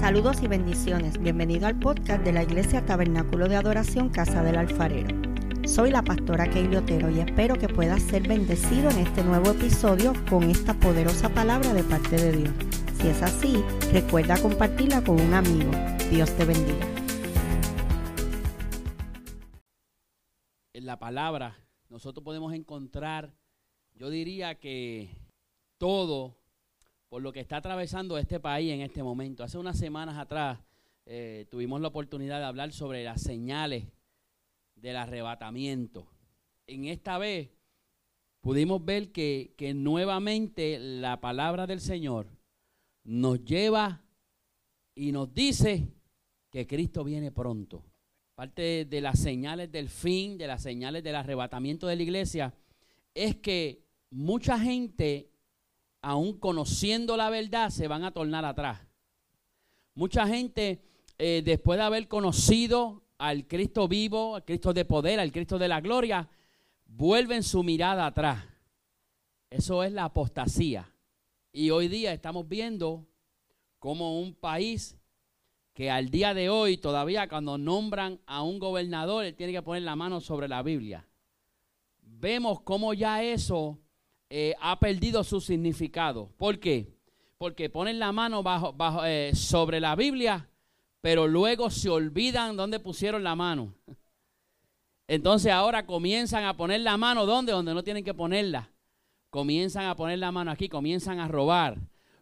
Saludos y bendiciones. Bienvenido al podcast de la Iglesia Tabernáculo de Adoración Casa del Alfarero. Soy la pastora Keili Otero y espero que puedas ser bendecido en este nuevo episodio con esta poderosa palabra de parte de Dios. Si es así, recuerda compartirla con un amigo. Dios te bendiga. En la palabra nosotros podemos encontrar, yo diría que todo por lo que está atravesando este país en este momento. Hace unas semanas atrás eh, tuvimos la oportunidad de hablar sobre las señales del arrebatamiento. En esta vez pudimos ver que, que nuevamente la palabra del Señor nos lleva y nos dice que Cristo viene pronto. Parte de las señales del fin, de las señales del arrebatamiento de la iglesia, es que mucha gente aún conociendo la verdad, se van a tornar atrás. Mucha gente, eh, después de haber conocido al Cristo vivo, al Cristo de poder, al Cristo de la gloria, vuelven su mirada atrás. Eso es la apostasía. Y hoy día estamos viendo como un país que al día de hoy todavía cuando nombran a un gobernador, él tiene que poner la mano sobre la Biblia. Vemos cómo ya eso eh, ha perdido su significado. ¿Por qué? Porque ponen la mano bajo, bajo, eh, sobre la Biblia, pero luego se olvidan dónde pusieron la mano. Entonces ahora comienzan a poner la mano ¿dónde? Donde no tienen que ponerla. Comienzan a poner la mano aquí, comienzan a robar,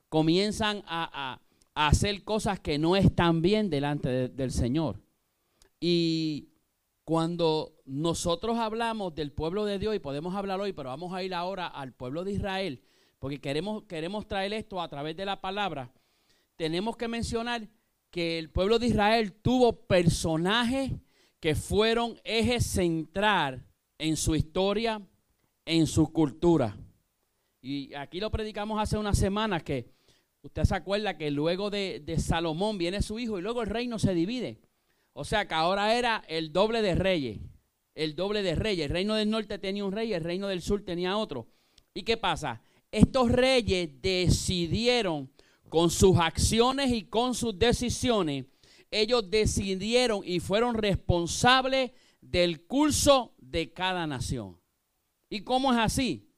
comienzan a, hacer cosas que no están bien delante del Señor. Y cuando nosotros hablamos del pueblo de Dios, y podemos hablar hoy, pero vamos a ir ahora al pueblo de Israel, porque queremos, queremos traer esto a través de la palabra, tenemos que mencionar que el pueblo de Israel tuvo personajes que fueron eje central en su historia, en su cultura. Y aquí lo predicamos hace unas semanas que usted se acuerda que luego de, de Salomón viene su hijo y luego el reino se divide. O sea que ahora era el doble de reyes. El doble de reyes. El reino del norte tenía un rey, el reino del sur tenía otro. ¿Y qué pasa? Estos reyes decidieron con sus acciones y con sus decisiones, ellos decidieron y fueron responsables del curso de cada nación. ¿Y cómo es así?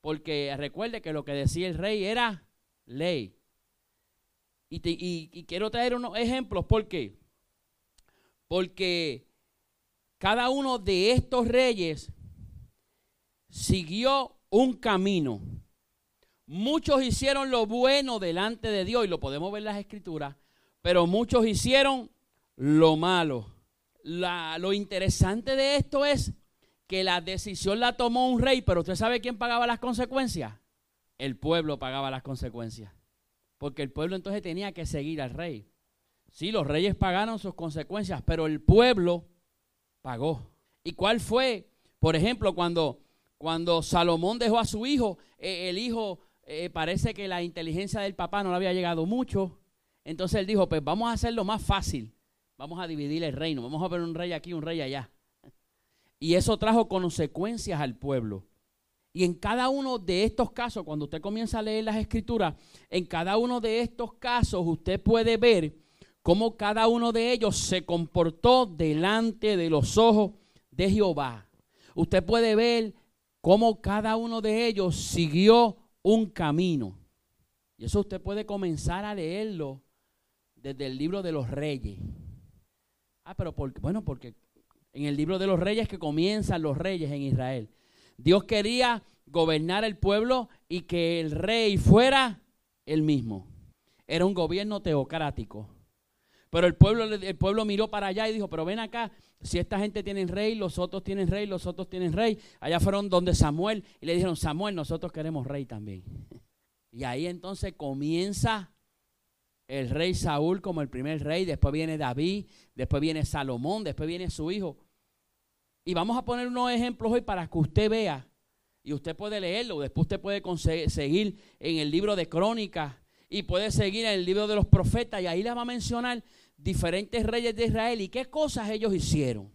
Porque recuerde que lo que decía el rey era ley. Y, quiero traer unos ejemplos. ¿Por qué? Porque cada uno de estos reyes siguió un camino. Muchos hicieron lo bueno delante de Dios, y lo podemos ver en las escrituras, pero muchos hicieron lo malo. lo interesante de esto es que la decisión la tomó un rey, pero usted sabe quién pagaba las consecuencias. El pueblo pagaba las consecuencias. Porque el pueblo entonces tenía que seguir al rey. Sí, los reyes pagaron sus consecuencias, pero el pueblo pagó. ¿Y cuál fue? Por ejemplo, cuando, cuando Salomón dejó a su hijo, eh, el hijo eh, parece que la inteligencia del papá no le había llegado mucho. Entonces él dijo, pues vamos a hacerlo más fácil. Vamos a dividir el reino. Vamos a ver un rey aquí, un rey allá. Y eso trajo consecuencias al pueblo. Y en cada uno de estos casos, cuando usted comienza a leer las escrituras, en cada uno de estos casos usted puede ver cómo cada uno de ellos se comportó delante de los ojos de Jehová. Usted puede ver cómo cada uno de ellos siguió un camino. Y eso usted puede comenzar a leerlo desde el libro de los reyes. Ah, pero bueno, porque en el libro de los reyes que comienzan los reyes en Israel. Dios quería gobernar el pueblo y que el rey fuera el mismo. Era un gobierno teocrático. Pero el pueblo, el pueblo miró para allá y dijo, pero ven acá, si esta gente tiene rey, los otros tienen rey, los otros tienen rey. Allá fueron donde Samuel y le dijeron, Samuel, nosotros queremos rey también. Y ahí entonces comienza el rey Saúl como el primer rey, después viene David, después viene Salomón, después viene su hijo. Y vamos a poner unos ejemplos hoy para que usted vea, y usted puede leerlo, después usted puede seguir en el libro de crónicas y puede seguir en el libro de los profetas y ahí le va a mencionar diferentes reyes de Israel y qué cosas ellos hicieron.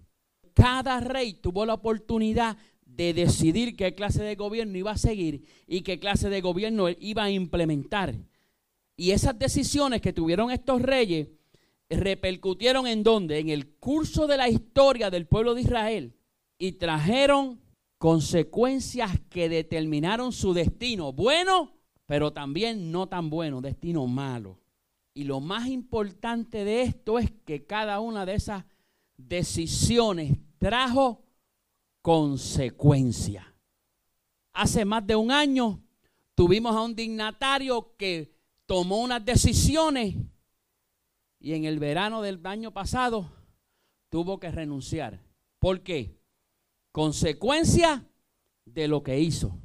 Cada rey tuvo la oportunidad de decidir qué clase de gobierno iba a seguir y qué clase de gobierno iba a implementar. Y esas decisiones que tuvieron estos reyes repercutieron en dónde? En el curso de la historia del pueblo de Israel y trajeron consecuencias que determinaron su destino, bueno, pero también no tan bueno, destino malo. Y lo más importante de esto es que cada una de esas decisiones trajo consecuencias. Hace más de un año tuvimos a un dignatario que tomó unas decisiones y en el verano del año pasado tuvo que renunciar. ¿Por qué? Consecuencia de lo que hizo.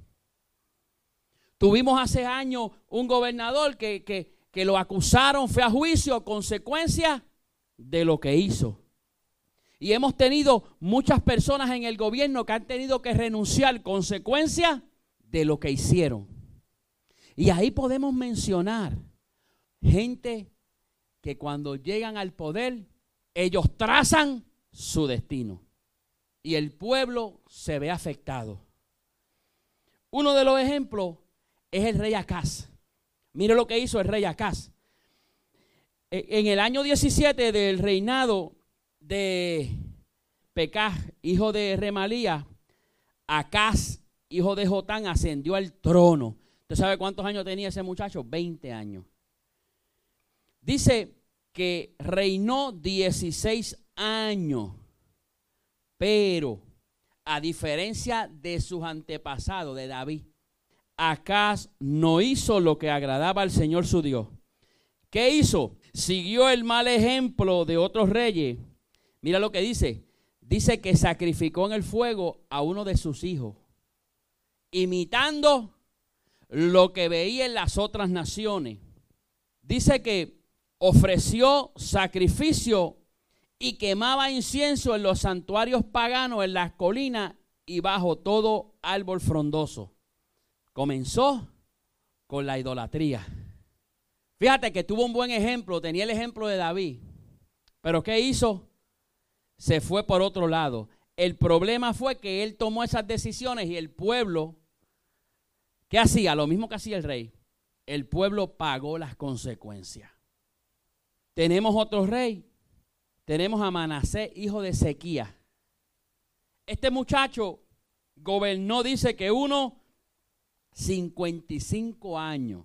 Tuvimos hace años un gobernador que, que lo acusaron, fue a juicio, consecuencia de lo que hizo. Y hemos tenido muchas personas en el gobierno que han tenido que renunciar, consecuencia de lo que hicieron. Y ahí podemos mencionar gente que cuando llegan al poder, ellos trazan su destino. Y el pueblo se ve afectado. Uno de los ejemplos es el rey Acaz. Mire lo que hizo el rey Acaz. E, en el año 17 del reinado de Pecah, hijo de Remalía, Acaz, hijo de Jotán, ascendió al trono. ¿Usted sabe cuántos años tenía ese muchacho? 20 años. Dice que reinó 16 años, pero a diferencia de sus antepasados, de David, Acaz no hizo lo que agradaba al Señor su Dios. ¿Qué hizo? Siguió el mal ejemplo de otros reyes. Mira lo que dice. Dice que sacrificó en el fuego a uno de sus hijos, imitando lo que veía en las otras naciones. Dice que ofreció sacrificio y quemaba incienso en los santuarios paganos, en las colinas y bajo todo árbol frondoso. Comenzó con la idolatría. Fíjate que tuvo un buen ejemplo, tenía el ejemplo de David. Pero ¿qué hizo? Se fue por otro lado. El problema fue que él tomó esas decisiones y el pueblo, ¿qué hacía? Lo mismo que hacía el rey. El pueblo pagó las consecuencias. Tenemos otro rey. Tenemos a Manasés, hijo de Sequía. Este muchacho gobernó, dice que uno 55 años.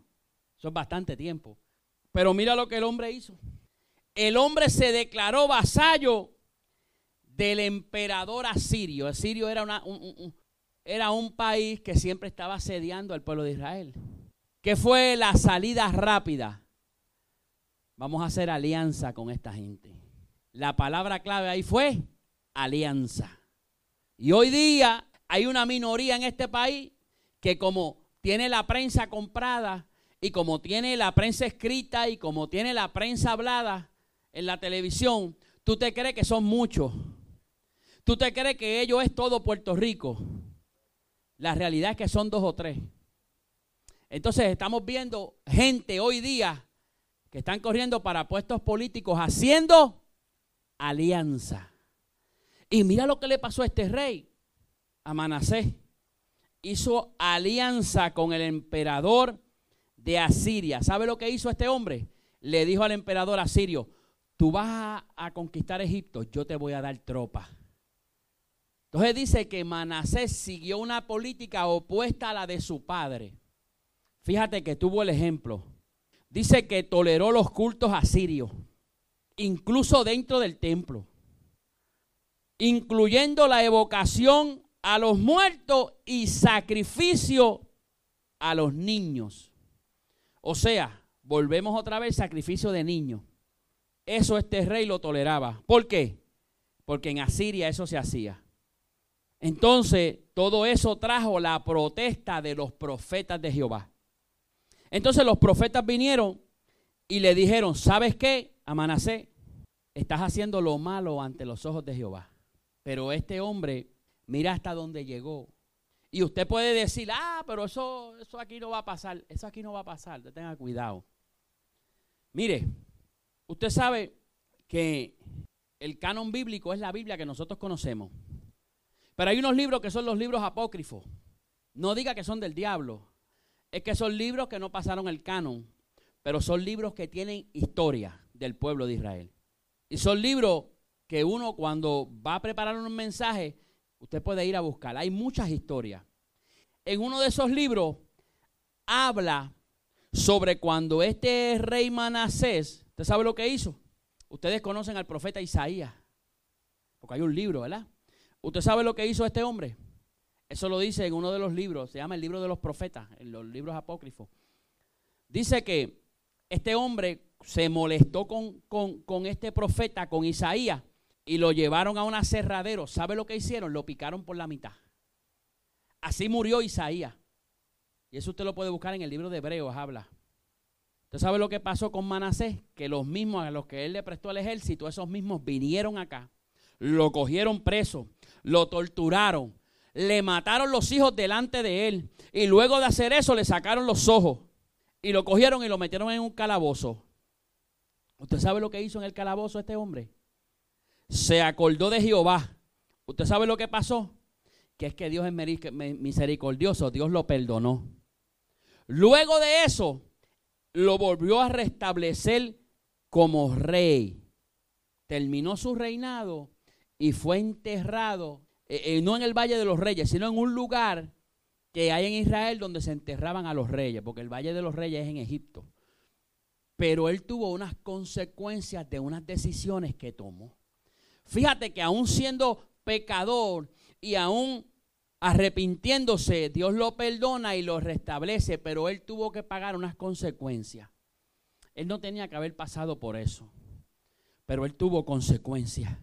Eso es bastante tiempo. Pero mira lo que el hombre hizo. El hombre se declaró vasallo del emperador asirio. Asirio era, un, era un país que siempre estaba asediando al pueblo de Israel. ¿Qué fue la salida rápida? Vamos a hacer alianza con esta gente. La palabra clave ahí fue alianza. Y hoy día hay una minoría en este país que como tiene la prensa comprada y como tiene la prensa escrita y como tiene la prensa hablada en la televisión, tú te crees que son muchos. Tú te crees que ellos es todo Puerto Rico. La realidad es que son dos o tres. Entonces estamos viendo gente hoy día que están corriendo para puestos políticos haciendo alianza. Y mira lo que le pasó a este rey, a Manasés. Hizo alianza con el emperador de Asiria. ¿Sabe lo que hizo este hombre? Le dijo al emperador asirio, tú vas a, conquistar Egipto, yo te voy a dar tropa. Entonces dice que Manasés siguió una política opuesta a la de su padre. Fíjate que tuvo el ejemplo dice que toleró los cultos asirios, incluso dentro del templo, incluyendo la evocación a los muertos y sacrificio a los niños. O sea, volvemos otra vez, sacrificio de niños. Eso este rey lo toleraba. ¿Por qué? Porque en Asiria eso se hacía. Entonces, todo eso trajo la protesta de los profetas de Jehová. Entonces los profetas vinieron y le dijeron, ¿sabes qué? A Manasé, estás haciendo lo malo ante los ojos de Jehová. Pero este hombre, mira hasta dónde llegó. Y usted puede decir, ah, pero eso, eso aquí no va a pasar. Eso aquí no va a pasar. Tenga cuidado. Mire, usted sabe que el canon bíblico es la Biblia que nosotros conocemos. Pero hay unos libros que son los libros apócrifos. No diga que son del diablo es que son libros que no pasaron el canon. pero son libros que tienen historia del pueblo de Israel. Y son libros que uno cuando va a preparar un mensaje, usted puede ir a buscar. Hay muchas historias. En uno de esos libros habla sobre cuando este rey Manasés, ¿usted sabe lo que hizo? Ustedes conocen al profeta Isaías, porque hay un libro, ¿verdad? ¿Usted sabe lo que hizo este hombre? Eso lo dice en uno de los libros, se llama el libro de los profetas, en los libros apócrifos. Dice que este hombre se molestó con, con, este profeta, con Isaías, y lo llevaron a un aserradero. ¿Sabe lo que hicieron? Lo picaron por la mitad. Así murió Isaías. Y eso usted lo puede buscar en el libro de Hebreos, habla. ¿Usted sabe lo que pasó con Manasés? Que los mismos a los que él le prestó el ejército, esos mismos vinieron acá, lo cogieron preso, lo torturaron, le mataron los hijos delante de él. Y luego de hacer eso le sacaron los ojos y lo cogieron y lo metieron en un calabozo. ¿Usted sabe lo que hizo en el calabozo este hombre? Se acordó de Jehová. ¿Usted sabe lo que pasó? Que es que Dios es misericordioso, Dios lo perdonó. Luego de eso, lo volvió a restablecer como rey. Terminó su reinado y fue enterrado eh, eh, no en el Valle de los Reyes, sino en un lugar que hay en Israel donde se enterraban a los reyes, porque el Valle de los Reyes es en Egipto. Pero él tuvo unas consecuencias de unas decisiones que tomó. Fíjate que aún siendo pecador y aún arrepintiéndose, Dios lo perdona y lo restablece, pero él tuvo que pagar unas consecuencias. Él no tenía que haber pasado por eso, pero él tuvo consecuencias.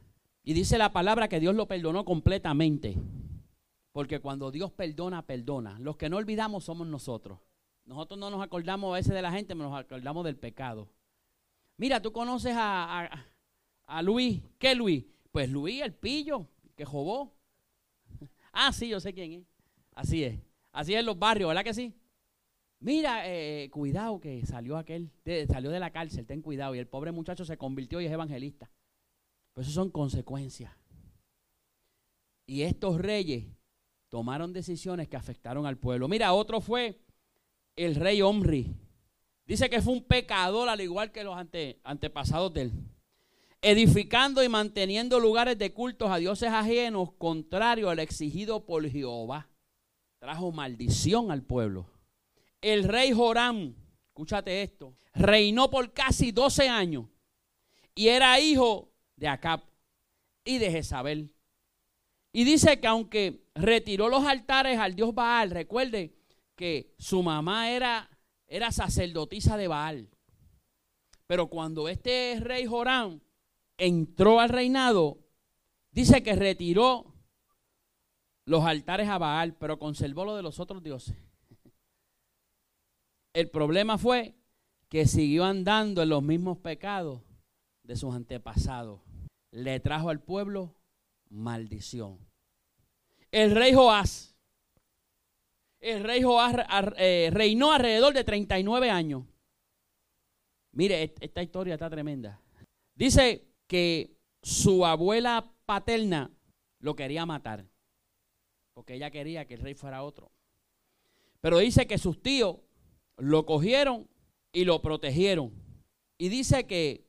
Y dice la palabra que Dios lo perdonó completamente. Porque cuando Dios perdona, perdona. Los que no olvidamos somos nosotros. Nosotros no nos acordamos a veces de la gente, nos acordamos del pecado. Mira, tú conoces a, a, Luis. ¿Qué Luis? Pues Luis, el pillo, que robó. Ah, sí, yo sé quién es. Así es. Así es en los barrios, ¿verdad que sí? Mira, eh, cuidado que salió aquel, salió de la cárcel, ten cuidado. Y el pobre muchacho se convirtió y es evangelista. Pues eso son consecuencias. Y estos reyes tomaron decisiones que afectaron al pueblo. Mira, otro fue el rey Omri. Dice que fue un pecador al igual que los antepasados de él. Edificando y manteniendo lugares de cultos a dioses ajenos, contrario al exigido por Jehová. Trajo maldición al pueblo. El rey Joram, escúchate esto, reinó por casi 12 años y era hijo de Acab y de Jezabel. Y dice que aunque retiró los altares al dios Baal, recuerde que su mamá era, era sacerdotisa de Baal. Pero cuando este rey Joram entró al reinado, dice que retiró los altares a Baal, pero conservó lo de los otros dioses. El problema fue que siguió andando en los mismos pecados de sus antepasados le trajo al pueblo maldición. El rey Joás, el rey Joás eh, reinó alrededor de 39 años. Mire, esta historia está tremenda. Dice que su abuela paterna lo quería matar, porque ella quería que el rey fuera otro. Pero dice que sus tíos lo cogieron y lo protegieron. Y dice que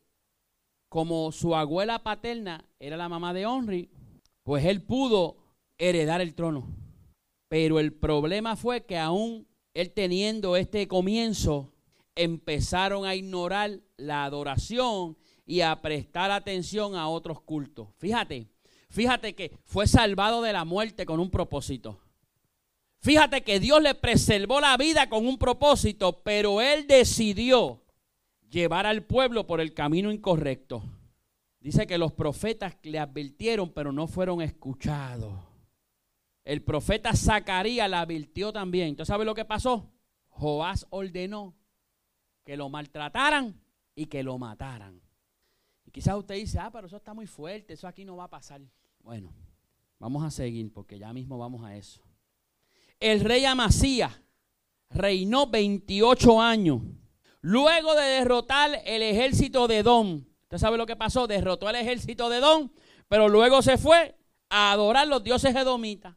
como su abuela paterna era la mamá de Henry, pues él pudo heredar el trono. Pero el problema fue que aún él teniendo este comienzo, empezaron a ignorar la adoración y a prestar atención a otros cultos. Fíjate, fíjate que fue salvado de la muerte con un propósito. Fíjate que Dios le preservó la vida con un propósito, pero él decidió llevar al pueblo por el camino incorrecto. Dice que los profetas le advirtieron, pero no fueron escuchados. El profeta Zacarías le advirtió también. Entonces, ¿sabe lo que pasó? Joás ordenó que lo maltrataran y que lo mataran. Quizás usted dice, ah, pero eso está muy fuerte, eso aquí no va a pasar. Bueno, vamos a seguir porque ya mismo vamos a eso. El rey Amasías reinó 28 años Luego de derrotar el ejército de Don, ¿usted sabe lo que pasó? Derrotó el ejército de Don, pero luego se fue a adorar los dioses edomitas.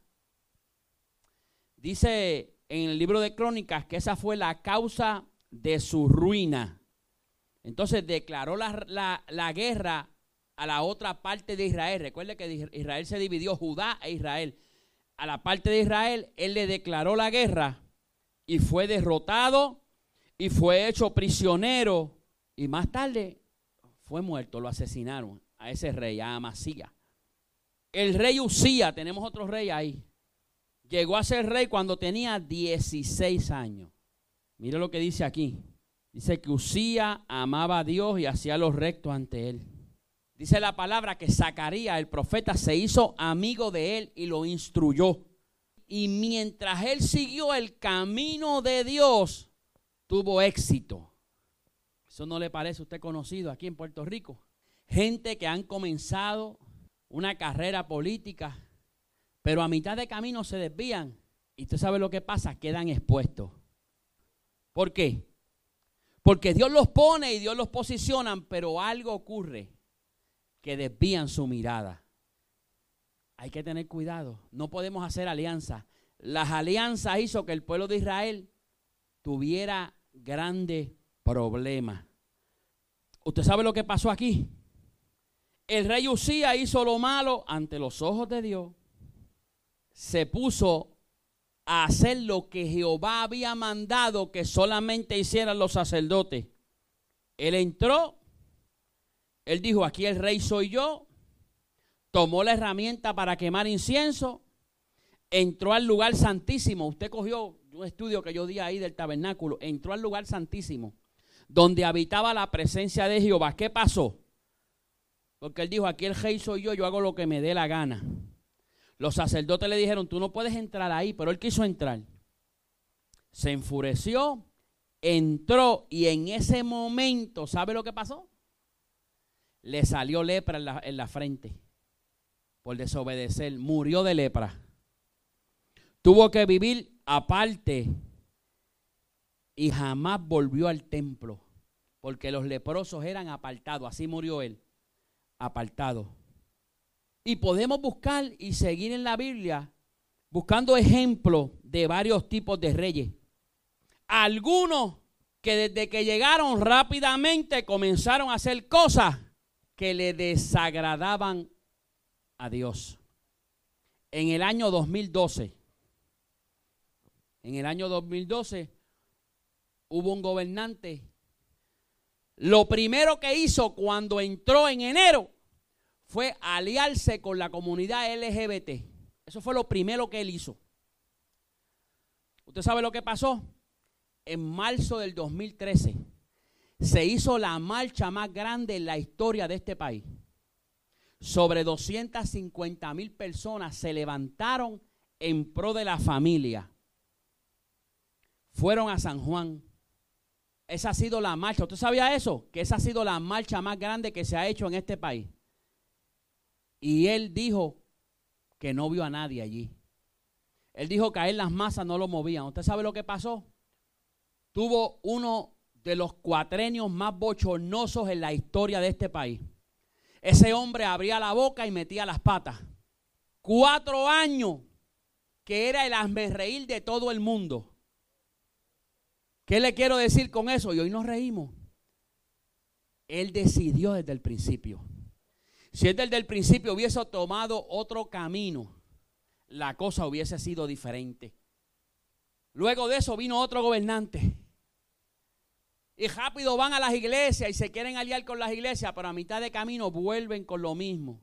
Dice en el libro de Crónicas que esa fue la causa de su ruina. Entonces declaró la, la, guerra a la otra parte de Israel. Recuerde que Israel se dividió, Judá e Israel. A la parte de Israel, él le declaró la guerra y fue derrotado y fue hecho prisionero. Y más tarde fue muerto, lo asesinaron a ese rey, a Amasía. El rey Usía, tenemos otro rey ahí, llegó a ser rey cuando tenía 16 años. Mire lo que dice aquí. Dice que Usía amaba a Dios y hacía lo recto ante él. Dice la palabra que Zacarías, el profeta, se hizo amigo de él y lo instruyó. Y mientras él siguió el camino de Dios, tuvo éxito. ¿Eso no le parece a usted conocido aquí en Puerto Rico? Gente que han comenzado una carrera política, pero a mitad de camino se desvían. Y usted sabe lo que pasa, quedan expuestos. ¿Por qué? Porque Dios los pone y Dios los posiciona, pero algo ocurre que desvían su mirada. Hay que tener cuidado. No podemos hacer alianzas. Las alianzas hizo que el pueblo de Israel tuviera grandes problemas. ¿Usted sabe lo que pasó aquí? El rey Usía hizo lo malo ante los ojos de Dios. Se puso a hacer lo que Jehová había mandado que solamente hicieran los sacerdotes. Él entró, él dijo, aquí el rey soy yo, tomó la herramienta para quemar incienso, entró al lugar santísimo. Usted cogió un estudio que yo di ahí del tabernáculo, entró al lugar santísimo, donde habitaba la presencia de Jehová. ¿Qué pasó? Porque él dijo, aquí el rey soy yo, yo hago lo que me dé la gana. Los sacerdotes le dijeron, tú no puedes entrar ahí, pero él quiso entrar. Se enfureció, entró y en ese momento, ¿sabe lo que pasó? Le salió lepra en la, en la frente por desobedecer, murió de lepra. Tuvo que vivir aparte y jamás volvió al templo, porque los leprosos eran apartados, así murió él apartado. Y podemos buscar y seguir en la Biblia buscando ejemplos de varios tipos de reyes. Algunos que desde que llegaron rápidamente comenzaron a hacer cosas que le desagradaban a Dios. En el año 2012, en el año 2012 hubo un gobernante lo primero que hizo cuando entró en enero fue aliarse con la comunidad LGBT. Eso fue lo primero que él hizo. ¿Usted sabe lo que pasó? En marzo del 2013 se hizo la marcha más grande en la historia de este país. Sobre 250 mil personas se levantaron en pro de la familia. Fueron a San Juan, esa ha sido la marcha. ¿Usted sabía eso? Que esa ha sido la marcha más grande que se ha hecho en este país. Y él dijo que no vio a nadie allí. Él dijo que a él las masas no lo movían. ¿Usted sabe lo que pasó? Tuvo uno de los cuatrenios más bochornosos en la historia de este país. Ese hombre abría la boca y metía las patas. Cuatro años que era el reír de todo el mundo. ¿Qué le quiero decir con eso? Y hoy nos reímos. Él decidió desde el principio. Si él desde el principio hubiese tomado otro camino, la cosa hubiese sido diferente. Luego de eso vino otro gobernante. Y rápido van a las iglesias y se quieren aliar con las iglesias, pero a mitad de camino vuelven con lo mismo.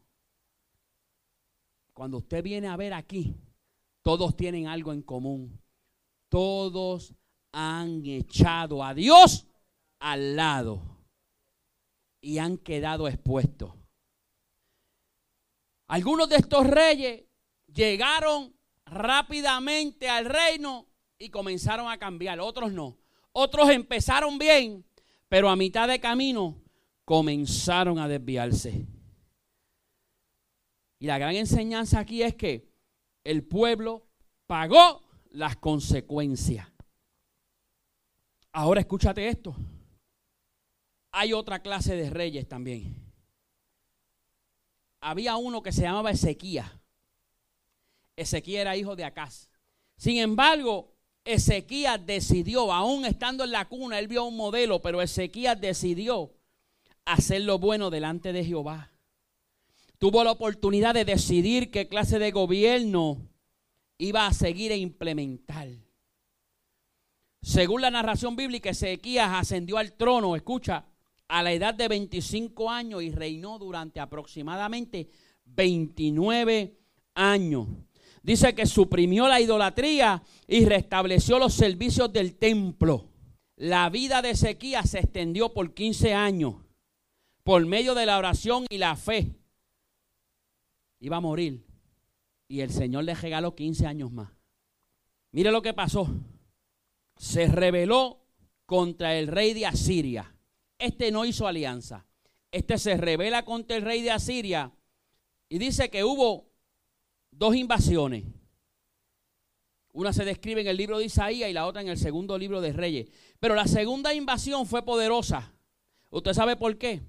Cuando usted viene a ver aquí, todos tienen algo en común. Todos han echado a Dios al lado y han quedado expuestos. Algunos de estos reyes llegaron rápidamente al reino y comenzaron a cambiar, otros no. Otros empezaron bien, pero a mitad de camino comenzaron a desviarse. Y la gran enseñanza aquí es que el pueblo pagó las consecuencias. Ahora escúchate esto. Hay otra clase de reyes también. Había uno que se llamaba Ezequías. Ezequías era hijo de Acaz. Sin embargo, Ezequías decidió, aún estando en la cuna, él vio un modelo, pero Ezequías decidió hacer lo bueno delante de Jehová. Tuvo la oportunidad de decidir qué clase de gobierno iba a seguir e implementar. Según la narración bíblica, Ezequías ascendió al trono, escucha, a la edad de 25 años y reinó durante aproximadamente 29 años. Dice que suprimió la idolatría y restableció los servicios del templo. La vida de Ezequías se extendió por 15 años por medio de la oración y la fe. Iba a morir y el Señor le regaló 15 años más. Mire lo que pasó. Se rebeló contra el rey de Asiria. Este no hizo alianza. Este se rebela contra el rey de Asiria y dice que hubo dos invasiones. Una se describe en el libro de Isaías y la otra en el segundo libro de Reyes. Pero la segunda invasión fue poderosa. ¿Usted sabe por qué?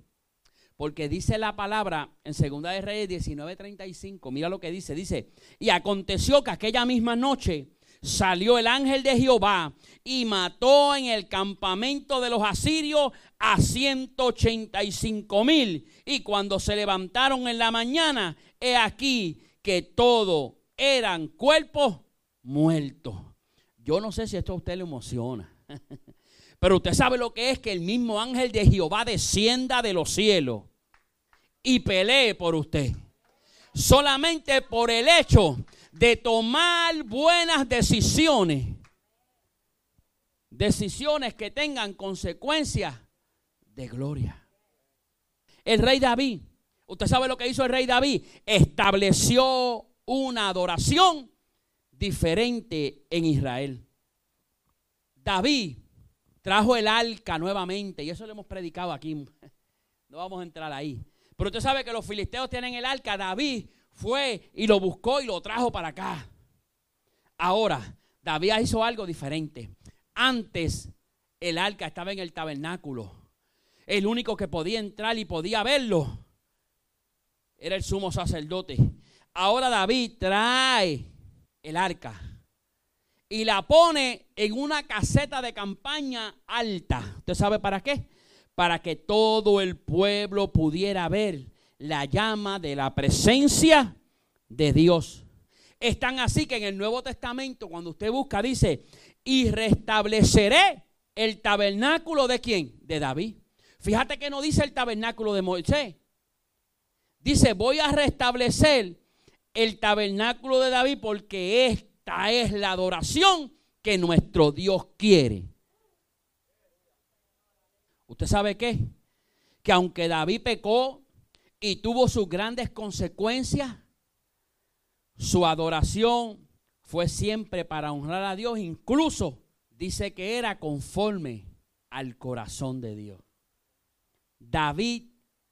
Porque dice la palabra en Segunda de Reyes 19:35, mira lo que dice, dice, y aconteció que aquella misma noche salió el ángel de Jehová y mató en el campamento de los asirios a 185 mil. Y cuando se levantaron en la mañana, he aquí que todo eran cuerpos muertos. Yo no sé si esto a usted le emociona. Pero usted sabe lo que es que el mismo ángel de Jehová descienda de los cielos y pelee por usted. Solamente por el hecho de tomar buenas decisiones. Decisiones que tengan consecuencias de gloria. El rey David, usted sabe lo que hizo el rey David, estableció una adoración diferente en Israel. David trajo el arca nuevamente, y eso lo hemos predicado aquí. No vamos a entrar ahí. Pero usted sabe que los filisteos tienen el arca. David fue y lo buscó y lo trajo para acá. Ahora, David hizo algo diferente. Antes el arca estaba en el tabernáculo. El único que podía entrar y podía verlo era el sumo sacerdote. Ahora David trae el arca y la pone en una caseta de campaña alta. ¿Usted sabe para qué? Para que todo el pueblo pudiera ver la llama de la presencia de Dios. Es tan así que en el Nuevo Testamento, cuando usted busca, dice, y restableceré el tabernáculo de quién? De David. Fíjate que no dice el tabernáculo de Moisés. Dice, voy a restablecer el tabernáculo de David porque es esta es la adoración que nuestro Dios quiere. ¿Usted sabe qué? Que aunque David pecó y tuvo sus grandes consecuencias, su adoración fue siempre para honrar a Dios. Incluso dice que era conforme al corazón de Dios. David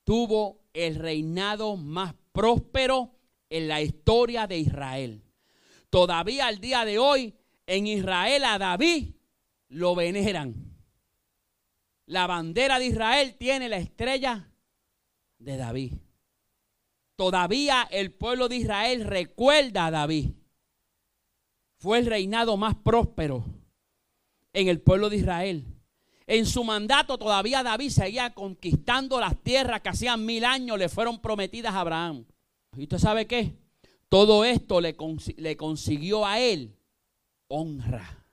tuvo el reinado más próspero en la historia de Israel. Todavía al día de hoy en Israel a David lo veneran. La bandera de Israel tiene la estrella de David. Todavía el pueblo de Israel recuerda a David. Fue el reinado más próspero en el pueblo de Israel. En su mandato todavía David seguía conquistando las tierras que hacían mil años le fueron prometidas a Abraham. ¿Y usted sabe qué? Todo esto le, le consiguió a él honra.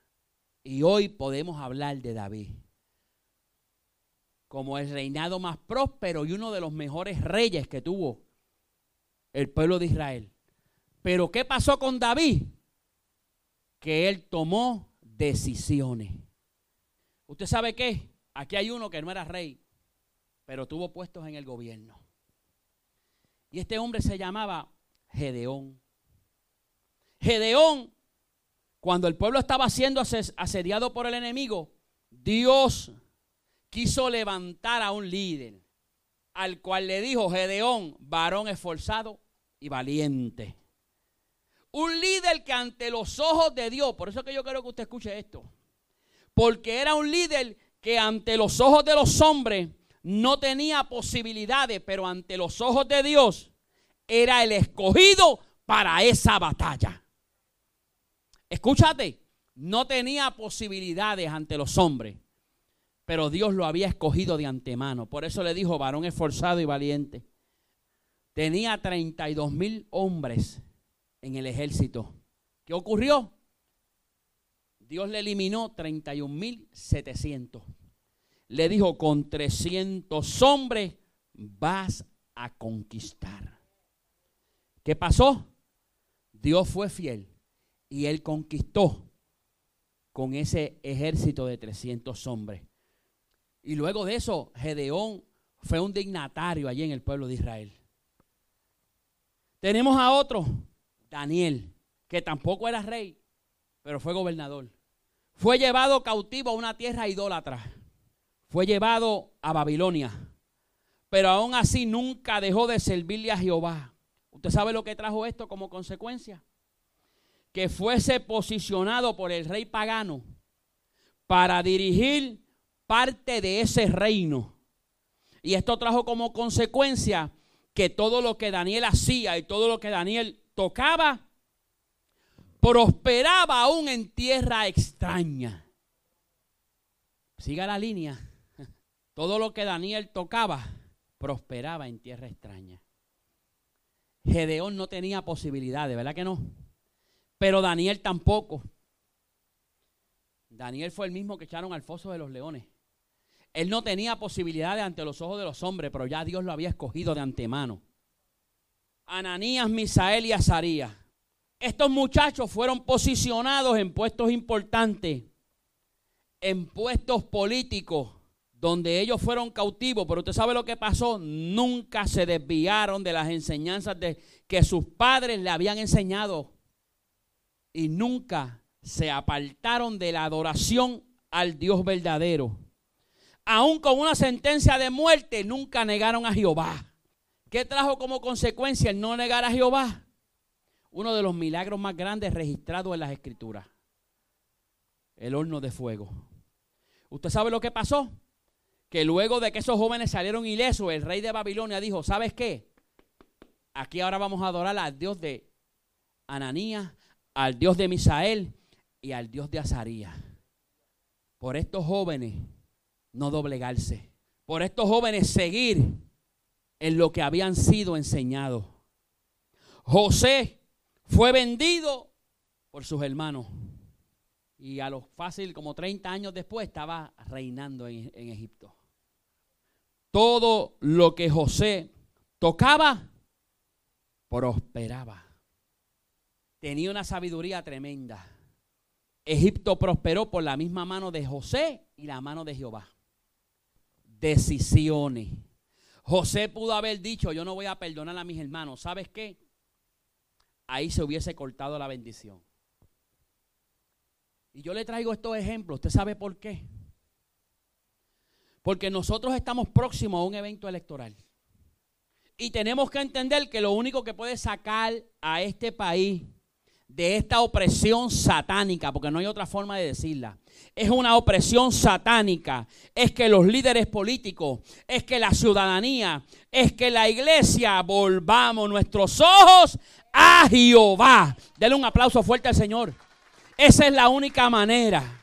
Y hoy podemos hablar de David como el reinado más próspero y uno de los mejores reyes que tuvo el pueblo de Israel. Pero ¿qué pasó con David? Que él tomó decisiones. ¿Usted sabe qué? Aquí hay uno que no era rey, pero tuvo puestos en el gobierno. Y este hombre se llamaba Gedeón. Gedeón, cuando el pueblo estaba siendo asediado por el enemigo, Dios quiso levantar a un líder, al cual le dijo Gedeón, varón esforzado y valiente. Un líder que ante los ojos de Dios, por eso que yo quiero que usted escuche esto, porque era un líder que ante los ojos de los hombres no tenía posibilidades, pero ante los ojos de Dios era el escogido para esa batalla. Escúchate, no tenía posibilidades ante los hombres, pero Dios lo había escogido de antemano. Por eso le dijo, varón esforzado y valiente. Tenía 32 mil hombres en el ejército. ¿Qué ocurrió? Dios le eliminó 31 mil 700. Le dijo, con 300 hombres vas a conquistar. ¿Qué pasó? Dios fue fiel y él conquistó con ese ejército de 300 hombres. Y luego de eso, Gedeón fue un dignatario allí en el pueblo de Israel. Tenemos a otro, Daniel, que tampoco era rey, pero fue gobernador. Fue llevado cautivo a una tierra idólatra. Fue llevado a Babilonia. Pero aún así nunca dejó de servirle a Jehová. ¿Usted sabe lo que trajo esto como consecuencia? Que fuese posicionado por el rey pagano para dirigir parte de ese reino. Y esto trajo como consecuencia que todo lo que Daniel hacía y todo lo que Daniel tocaba, prosperaba aún en tierra extraña. Siga la línea. Todo lo que Daniel tocaba, prosperaba en tierra extraña. Gedeón no tenía posibilidades, ¿verdad que no? Pero Daniel tampoco. Daniel fue el mismo que echaron al foso de los leones. Él no tenía posibilidades ante los ojos de los hombres, pero ya Dios lo había escogido de antemano. Ananías, Misael y Azarías. Estos muchachos fueron posicionados en puestos importantes, en puestos políticos, donde ellos fueron cautivos. Pero usted sabe lo que pasó. Nunca se desviaron de las enseñanzas de, que sus padres le habían enseñado. Y nunca se apartaron de la adoración al Dios verdadero aún con una sentencia de muerte, nunca negaron a Jehová. ¿Qué trajo como consecuencia el no negar a Jehová? Uno de los milagros más grandes registrados en las escrituras. El horno de fuego. ¿Usted sabe lo que pasó? Que luego de que esos jóvenes salieron ilesos, el rey de Babilonia dijo, ¿sabes qué? Aquí ahora vamos a adorar al Dios de Ananías, al Dios de Misael y al Dios de Azarías. Por estos jóvenes no doblegarse. Por estos jóvenes seguir en lo que habían sido enseñados. José fue vendido por sus hermanos. Y a lo fácil, como 30 años después, estaba reinando en, en Egipto. Todo lo que José tocaba, prosperaba. Tenía una sabiduría tremenda. Egipto prosperó por la misma mano de José y la mano de Jehová decisiones. José pudo haber dicho, yo no voy a perdonar a mis hermanos. ¿Sabes qué? Ahí se hubiese cortado la bendición. Y yo le traigo estos ejemplos. ¿Usted sabe por qué? Porque nosotros estamos próximos a un evento electoral. Y tenemos que entender que lo único que puede sacar a este país de esta opresión satánica, porque no hay otra forma de decirla, es una opresión satánica, es que los líderes políticos, es que la ciudadanía, es que la iglesia volvamos nuestros ojos a Jehová. Denle un aplauso fuerte al Señor. Esa es la única manera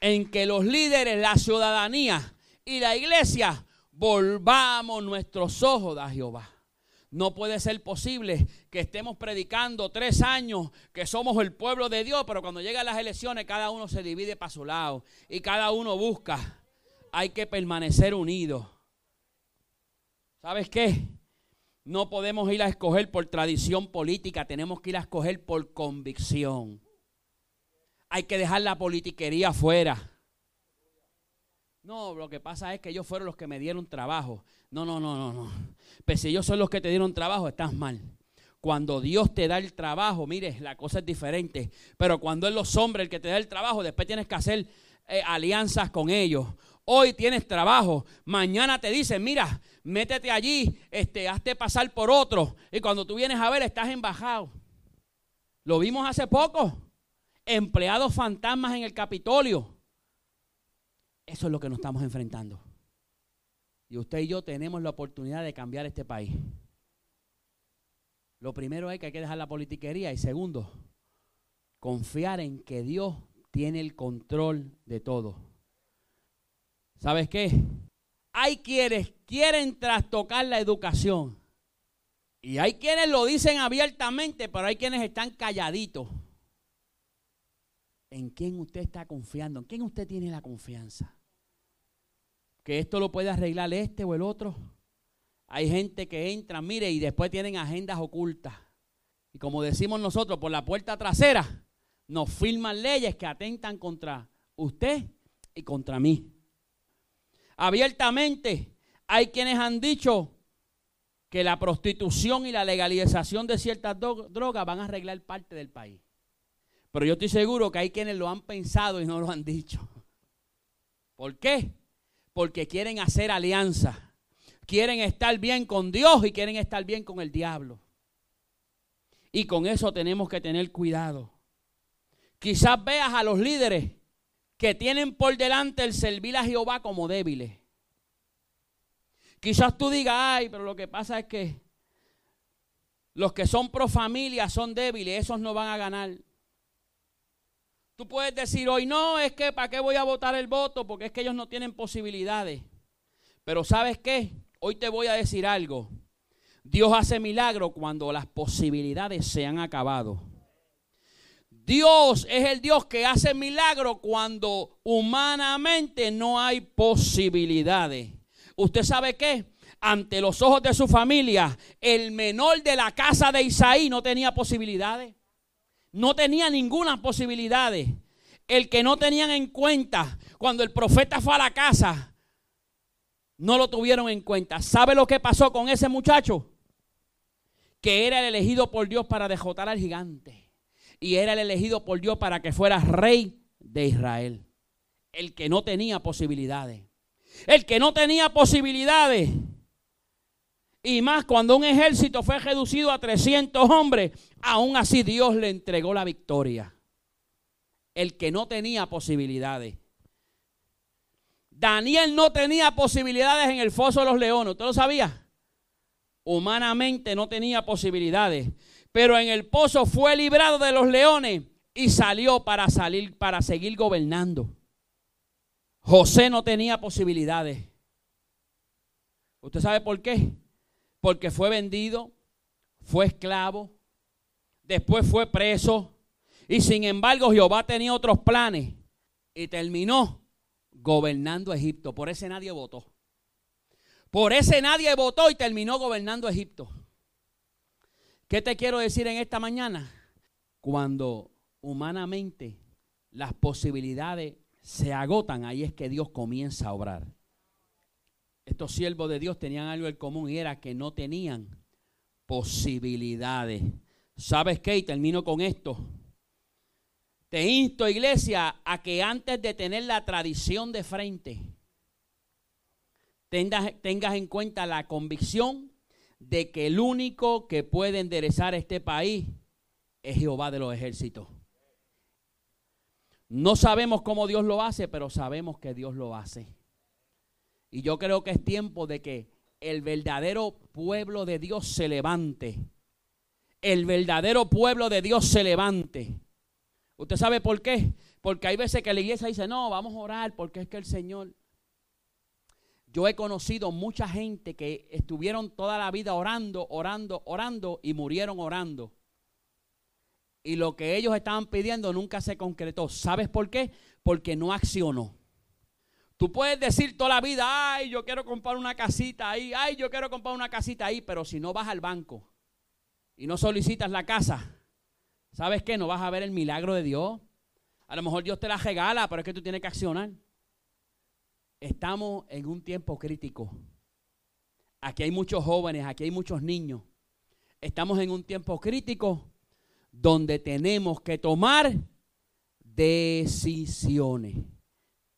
en que los líderes, la ciudadanía y la iglesia volvamos nuestros ojos a Jehová. No puede ser posible que estemos predicando tres años que somos el pueblo de Dios, pero cuando llegan las elecciones cada uno se divide para su lado y cada uno busca. Hay que permanecer unidos. ¿Sabes qué? No podemos ir a escoger por tradición política, tenemos que ir a escoger por convicción. Hay que dejar la politiquería afuera. No, lo que pasa es que ellos fueron los que me dieron trabajo. No, no, no, no, no. Pero si ellos son los que te dieron trabajo, estás mal. Cuando Dios te da el trabajo, mire, la cosa es diferente. Pero cuando es los hombres el que te da el trabajo, después tienes que hacer eh, alianzas con ellos. Hoy tienes trabajo, mañana te dicen, mira, métete allí, este, hazte pasar por otro. Y cuando tú vienes a ver, estás embajado. Lo vimos hace poco. Empleados fantasmas en el Capitolio. Eso es lo que nos estamos enfrentando. Y usted y yo tenemos la oportunidad de cambiar este país. Lo primero es que hay que dejar la politiquería y segundo, confiar en que Dios tiene el control de todo. ¿Sabes qué? Hay quienes quieren trastocar la educación. Y hay quienes lo dicen abiertamente, pero hay quienes están calladitos. ¿En quién usted está confiando? ¿En quién usted tiene la confianza? ¿Que esto lo puede arreglar este o el otro? Hay gente que entra, mire, y después tienen agendas ocultas. Y como decimos nosotros, por la puerta trasera nos firman leyes que atentan contra usted y contra mí. Abiertamente hay quienes han dicho que la prostitución y la legalización de ciertas drogas van a arreglar parte del país. Pero yo estoy seguro que hay quienes lo han pensado y no lo han dicho. ¿Por qué? Porque quieren hacer alianza. Quieren estar bien con Dios y quieren estar bien con el diablo. Y con eso tenemos que tener cuidado. Quizás veas a los líderes que tienen por delante el servir a Jehová como débiles. Quizás tú digas, ay, pero lo que pasa es que los que son pro familia son débiles, esos no van a ganar. Tú puedes decir hoy, no, es que para qué voy a votar el voto, porque es que ellos no tienen posibilidades. Pero sabes qué, hoy te voy a decir algo. Dios hace milagro cuando las posibilidades se han acabado. Dios es el Dios que hace milagro cuando humanamente no hay posibilidades. ¿Usted sabe qué? Ante los ojos de su familia, el menor de la casa de Isaí no tenía posibilidades. No tenía ninguna posibilidad. El que no tenían en cuenta cuando el profeta fue a la casa, no lo tuvieron en cuenta. ¿Sabe lo que pasó con ese muchacho? Que era el elegido por Dios para dejotar al gigante. Y era el elegido por Dios para que fuera rey de Israel. El que no tenía posibilidades. El que no tenía posibilidades y más cuando un ejército fue reducido a 300 hombres, aún así Dios le entregó la victoria. El que no tenía posibilidades. Daniel no tenía posibilidades en el foso de los leones. ¿Usted lo sabía? Humanamente no tenía posibilidades. Pero en el pozo fue librado de los leones y salió para salir, para seguir gobernando. José no tenía posibilidades. ¿Usted sabe por qué? Porque fue vendido, fue esclavo, después fue preso, y sin embargo Jehová tenía otros planes y terminó gobernando Egipto. Por ese nadie votó. Por ese nadie votó y terminó gobernando Egipto. ¿Qué te quiero decir en esta mañana? Cuando humanamente las posibilidades se agotan, ahí es que Dios comienza a obrar estos siervos de Dios tenían algo en común y era que no tenían posibilidades. ¿Sabes qué? Y termino con esto. Te insto, iglesia, a que antes de tener la tradición de frente, tengas, tengas en cuenta la convicción de que el único que puede enderezar este país es Jehová de los ejércitos. No sabemos cómo Dios lo hace, pero sabemos que Dios lo hace. Y yo creo que es tiempo de que el verdadero pueblo de Dios se levante. El verdadero pueblo de Dios se levante. ¿Usted sabe por qué? Porque hay veces que la iglesia dice, no, vamos a orar porque es que el Señor... Yo he conocido mucha gente que estuvieron toda la vida orando, orando, orando y murieron orando. Y lo que ellos estaban pidiendo nunca se concretó. ¿Sabes por qué? Porque no accionó. Tú puedes decir toda la vida, ay, yo quiero comprar una casita ahí, ay, yo quiero comprar una casita ahí, pero si no vas al banco y no solicitas la casa, ¿sabes qué? No vas a ver el milagro de Dios. A lo mejor Dios te la regala, pero es que tú tienes que accionar. Estamos en un tiempo crítico. Aquí hay muchos jóvenes, aquí hay muchos niños. Estamos en un tiempo crítico donde tenemos que tomar decisiones